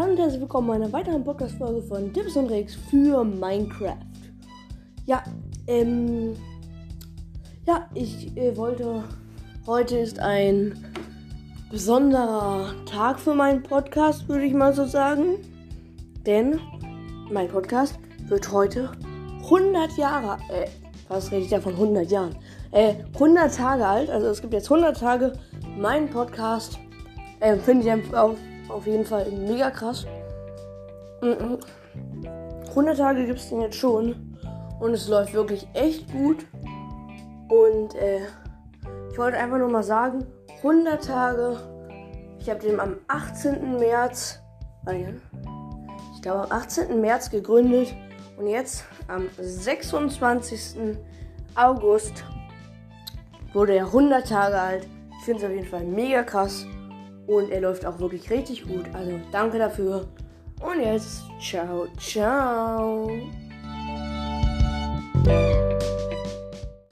damit herzlich willkommen bei einer weiteren Podcast-Folge von Dips und Rex für Minecraft. Ja, ähm, ja, ich äh, wollte, heute ist ein besonderer Tag für meinen Podcast, würde ich mal so sagen. Denn mein Podcast wird heute 100 Jahre, äh, was rede ich da von 100 Jahren? Äh, 100 Tage alt, also es gibt jetzt 100 Tage mein Podcast. Äh, Finde ich einfach auf, auf jeden Fall mega krass. 100 Tage gibt es den jetzt schon. Und es läuft wirklich echt gut. Und äh, ich wollte einfach nur mal sagen, 100 Tage. Ich habe den am 18. März, ich glaube am 18. März gegründet. Und jetzt am 26. August wurde er 100 Tage alt. Ich finde es auf jeden Fall mega krass. Und er läuft auch wirklich richtig gut. Also danke dafür. Und jetzt, ciao, ciao.